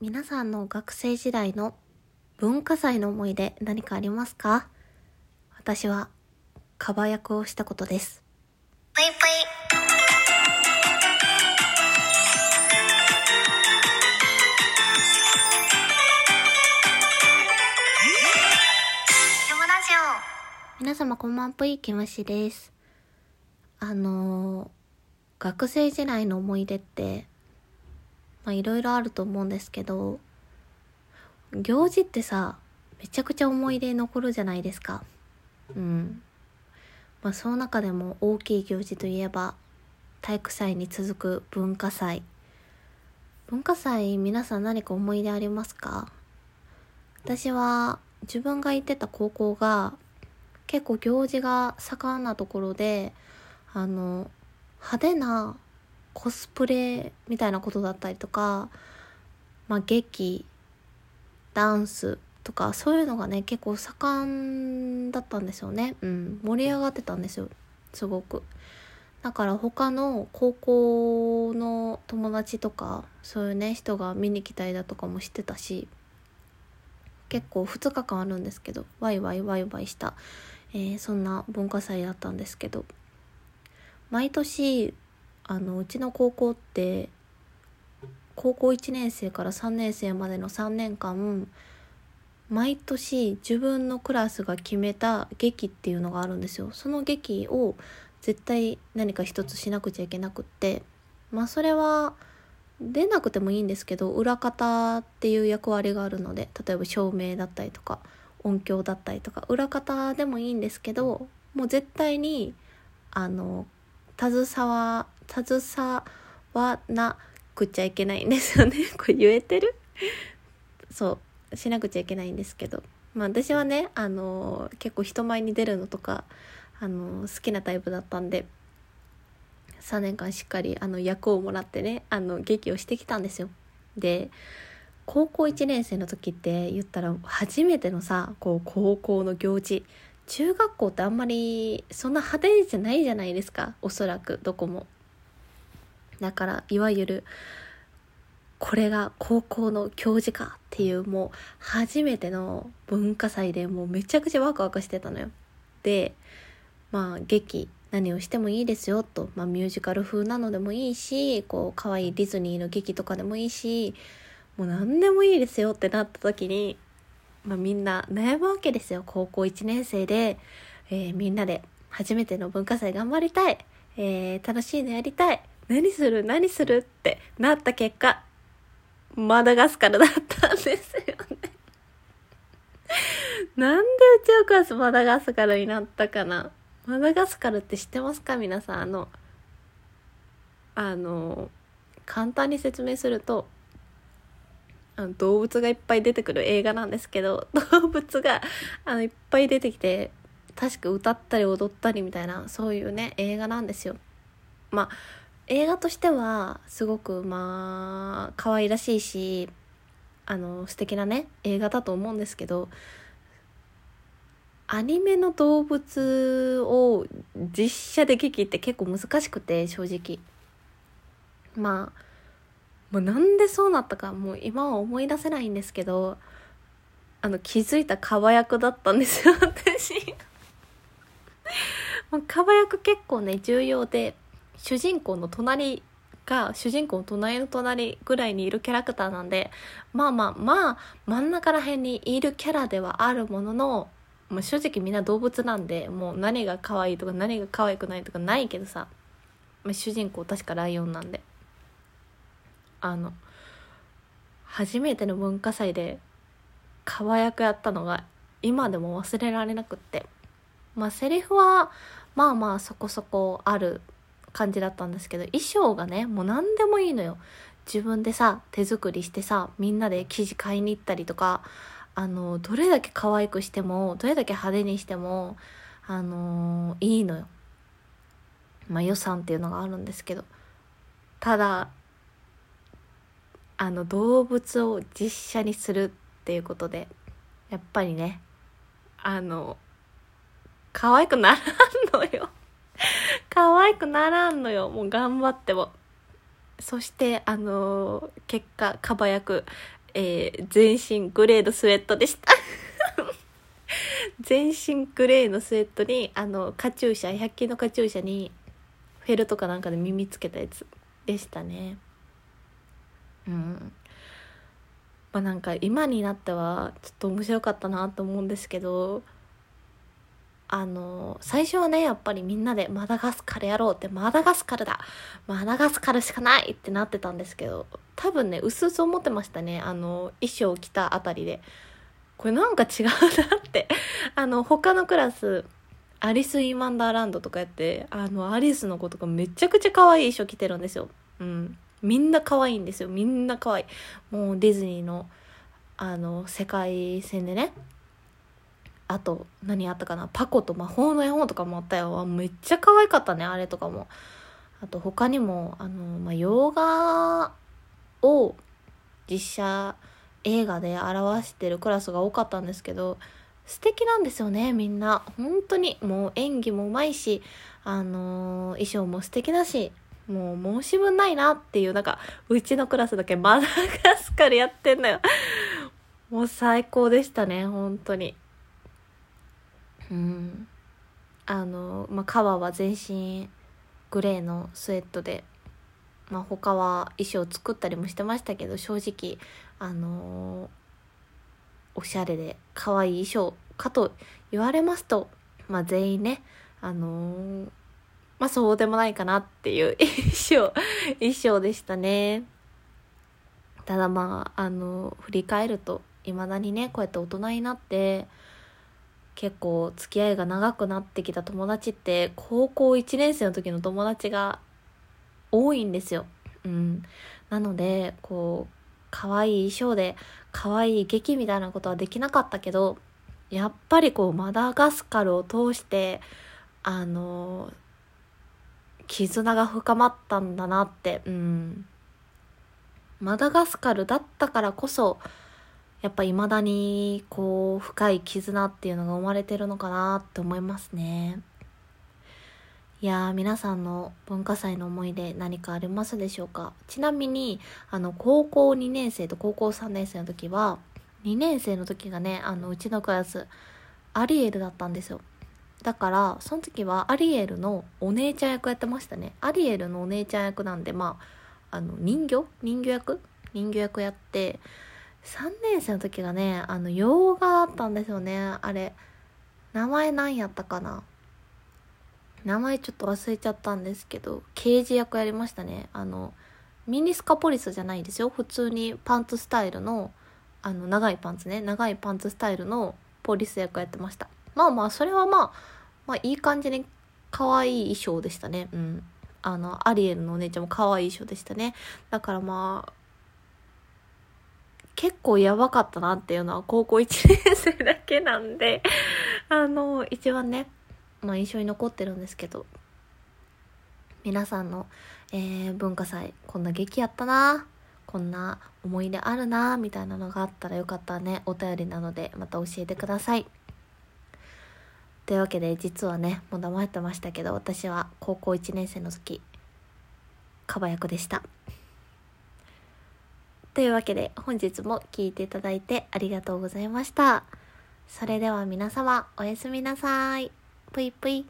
皆さんの学生時代の文化祭の思い出何かありますか？私はカバ役をしたことです。ぽいぽい。皆様こんばんぷい、きむしです。あのー学生時代の思い出って、まあいろいろあると思うんですけど、行事ってさ、めちゃくちゃ思い出に残るじゃないですか。うん。まあその中でも大きい行事といえば、体育祭に続く文化祭。文化祭皆さん何か思い出ありますか？私は自分が行ってた高校が結構行事が盛んなところであの派手なコスプレみたいなことだったりとか、まあ、劇ダンスとかそういうのがね結構盛んだったんですよね、うん、盛り上がってたんですよ。すごく。だから他の高校の友達とかそういうね人が見に来たりだとかもしてたし結構2日間あるんですけどワイワイワイワイした、えーそんな文化祭だったんですけど毎年あのうちの高校って高校1年生から3年生までの3年間毎年自分のクラスが決めた劇っていうのがあるんですよ。その劇を絶対何か一つしなくちゃいけなくってまあそれは出なくてもいいんですけど裏方っていう役割があるので例えば照明だったりとか音響だったりとか裏方でもいいんですけどもう絶対にあの携わ携わなくちゃいけないんですよね。これ言えてる？そう。しなくちゃいけないんですけど。まあ私はねあの結構人前に出るのとかあの好きなタイプだったんで3年間しっかりあの役をもらってねあの劇をしてきたんですよ。で高校1年生の時って言ったら初めてのさこう高校の行事。中学校ってあんまりそんな派手じゃないじゃないですか。おそらくどこも。だからいわゆるこれが高校の教授かっていうもう初めての文化祭でもうめちゃくちゃワクワクしてたのよ。でまあ劇何をしてもいいですよと、まあ、ミュージカル風なのでもいいしこう可愛いディズニーの劇とかでもいいしもう何でもいいですよってなった時に、まあ、みんな悩むわけですよ。高校1年生で、えーみんなで初めての文化祭頑張りたい、えー楽しいのやりたい。何する？何する？ってなった結果マダガスカルだったんですよね。なんでうちのクラスマダガスカルになったかな？マダガスカルって知ってますか？皆さんあのあの簡単に説明するとあの動物がいっぱい出てくる映画なんですけど 動物があのいっぱい出てきて確か歌ったり踊ったりみたいなそういうね映画なんですよ。まあ映画としてはすごくまあ可愛らしいしあの素敵なね映画だと思うんですけどアニメの動物を実写で劇って結構難しくて正直。まあもうなんでそうなったかもう今は思い出せないんですけどあの気づいたカバ役だったんですよ 私。もうカバ役結構ね重要で主人公の隣が主人公の隣の隣ぐらいにいるキャラクターなんでまあまあまあ真ん中ら辺にいるキャラではあるもののまあ、正直みんな動物なんでもう何が可愛いとか何が可愛くないとかないけどさ、まあ、主人公確かライオンなんで。あの初めての文化祭で可愛くやったのが今でも忘れられなくって。まあセリフはまあまあそこそこある感じだったんですけど衣装がねもう何でもいいのよ。自分でさ手作りしてさみんなで生地買いに行ったりとかあのどれだけ可愛くしてもどれだけ派手にしてもあのいいのよ。まあ予算っていうのがあるんですけど。ただあの動物を実写にするっていうことでやっぱりねあの可愛くならんのよ。可愛くならんのよもう頑張ってもそしてあの結果カバ役えー全身グレーのスウェットでした。全身グレーのスウェットに、あの、カチューシャ、100均のカチューシャに、フェルトかなんかで耳つけたやつでしたね。うん。まあなんか今になってはちょっと面白かったなと思うんですけど、あの、最初はね、やっぱりみんなでマダガスカルやろうって、マダガスカルだマダガスカルしかないってなってたんですけど、多分ね、うすうす思ってましたね。あの、衣装着たあたりで。これなんか違うなって。あの、他のクラス、アリス・イン・ワンダーランドとかやって、あの、アリスの子とかめちゃくちゃ可愛い衣装着てるんですよ。うん。みんな可愛いんですよ。みんな可愛い。もうディズニーの、あの、世界線でね。あと、何あったかな？パコと魔法の絵本とかもあったよ。めっちゃ可愛かったね、あれとかも。あと他にも、あの、まあ、洋画を実写映画で表してるクラスが多かったんですけど、素敵なんですよね、みんな。本当に。もう演技もうまいし、あのー衣装も素敵だし、もう申し分ないなっていう、なんか、うちのクラスだけマダガスカルやってんのよ。もう最高でしたね、本当に。うん。あの、まあ、カワは全身グレーのスウェットで、まあ、他は衣装作ったりもしてましたけど、正直、あのおしゃれで可愛い衣装かと言われますと、まあ、全員ね、あのまあ、そうでもないかなっていう 衣装、衣装でしたね。ただまあ、あの振り返ると、未だにね、こうやって大人になって、結構付き合いが長くなってきた友達って、高校1年生の時の友達が多いんですよ。うん。なので、こう、可愛い衣装で、可愛い劇みたいなことはできなかったけど、やっぱりこう、マダガスカルを通して、あの、絆が深まったんだなって、うん。マダガスカルだったからこそ、やっぱ未だに、こう、深い絆っていうのが生まれてるのかなって思いますね。いやー、皆さんの文化祭の思い出何かありますでしょうか？ちなみに、あの、高校2年生と高校3年生の時は、2年生の時がね、あの、うちのクラス、アリエルだったんですよ。だから、その時はアリエルのお姉ちゃん役やってましたね。アリエルのお姉ちゃん役なんで、まあ、あの、人形？人形役？人形役やって、3年生の時がね、あの、洋画だったんですよね。あれ、名前何やったかな名前ちょっと忘れちゃったんですけど、刑事役やりましたね。あの、ミニスカポリスじゃないですよ。普通にパンツスタイルの、あの、長いパンツね。長いパンツスタイルのポリス役やってました。まあまあ、それはまあ、まあいい感じに可愛い衣装でしたね。うん。あの、アリエルのお姉ちゃんも可愛い衣装でしたね。だからまあ、結構やばかったなっていうのは高校1年生だけなんで、あの、一番ね、まあ印象に残ってるんですけど、皆さんの、えー文化祭、こんな劇やったな、こんな思い出あるな、みたいなのがあったらよかったらね、お便りなのでまた教えてください。というわけで、実はね、もう黙ってましたけど、私は高校1年生の時、カバ役でした。というわけで本日も聞いていただいてありがとうございました。それでは皆様おやすみなさい。ぷいぷい。